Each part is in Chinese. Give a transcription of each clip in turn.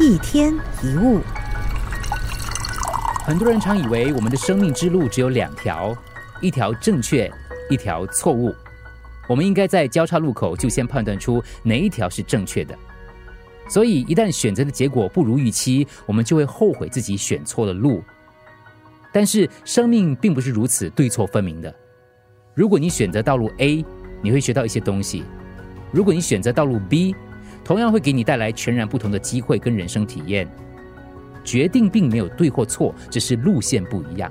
一天一物，很多人常以为我们的生命之路只有两条，一条正确，一条错误。我们应该在交叉路口就先判断出哪一条是正确的。所以，一旦选择的结果不如预期，我们就会后悔自己选错了路。但是，生命并不是如此对错分明的。如果你选择道路 A，你会学到一些东西；如果你选择道路 B，同样会给你带来全然不同的机会跟人生体验。决定并没有对或错，只是路线不一样。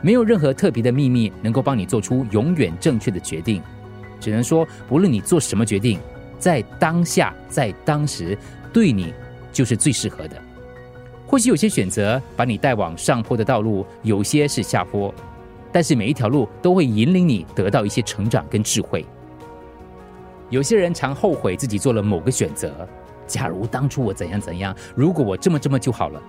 没有任何特别的秘密能够帮你做出永远正确的决定。只能说，不论你做什么决定，在当下，在当时，对你就是最适合的。或许有些选择把你带往上坡的道路，有些是下坡，但是每一条路都会引领你得到一些成长跟智慧。有些人常后悔自己做了某个选择，假如当初我怎样怎样，如果我这么这么就好了。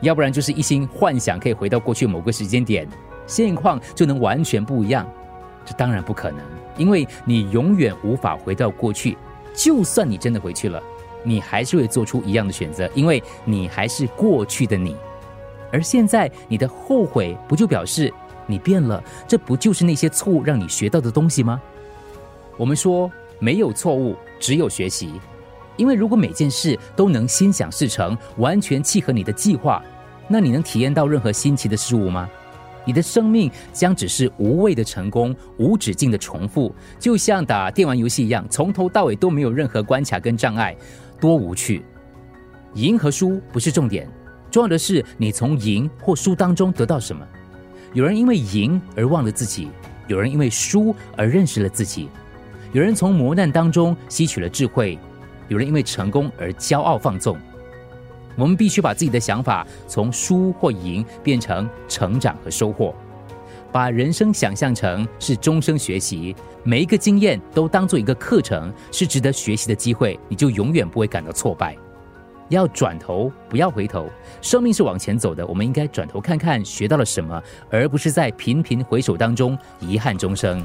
要不然就是一心幻想可以回到过去某个时间点，现况就能完全不一样。这当然不可能。因为你永远无法回到过去，就算你真的回去了，你还是会做出一样的选择，因为你还是过去的你。而现在你的后悔，不就表示你变了？这不就是那些错误让你学到的东西吗？我们说没有错误，只有学习。因为如果每件事都能心想事成，完全契合你的计划，那你能体验到任何新奇的事物吗？你的生命将只是无谓的成功，无止境的重复，就像打电玩游戏一样，从头到尾都没有任何关卡跟障碍，多无趣！赢和输不是重点，重要的是你从赢或输当中得到什么。有人因为赢而忘了自己，有人因为输而认识了自己，有人从磨难当中吸取了智慧，有人因为成功而骄傲放纵。我们必须把自己的想法从输或赢变成成长和收获，把人生想象成是终生学习，每一个经验都当做一个课程，是值得学习的机会，你就永远不会感到挫败。要转头，不要回头。生命是往前走的，我们应该转头看看学到了什么，而不是在频频回首当中遗憾终生。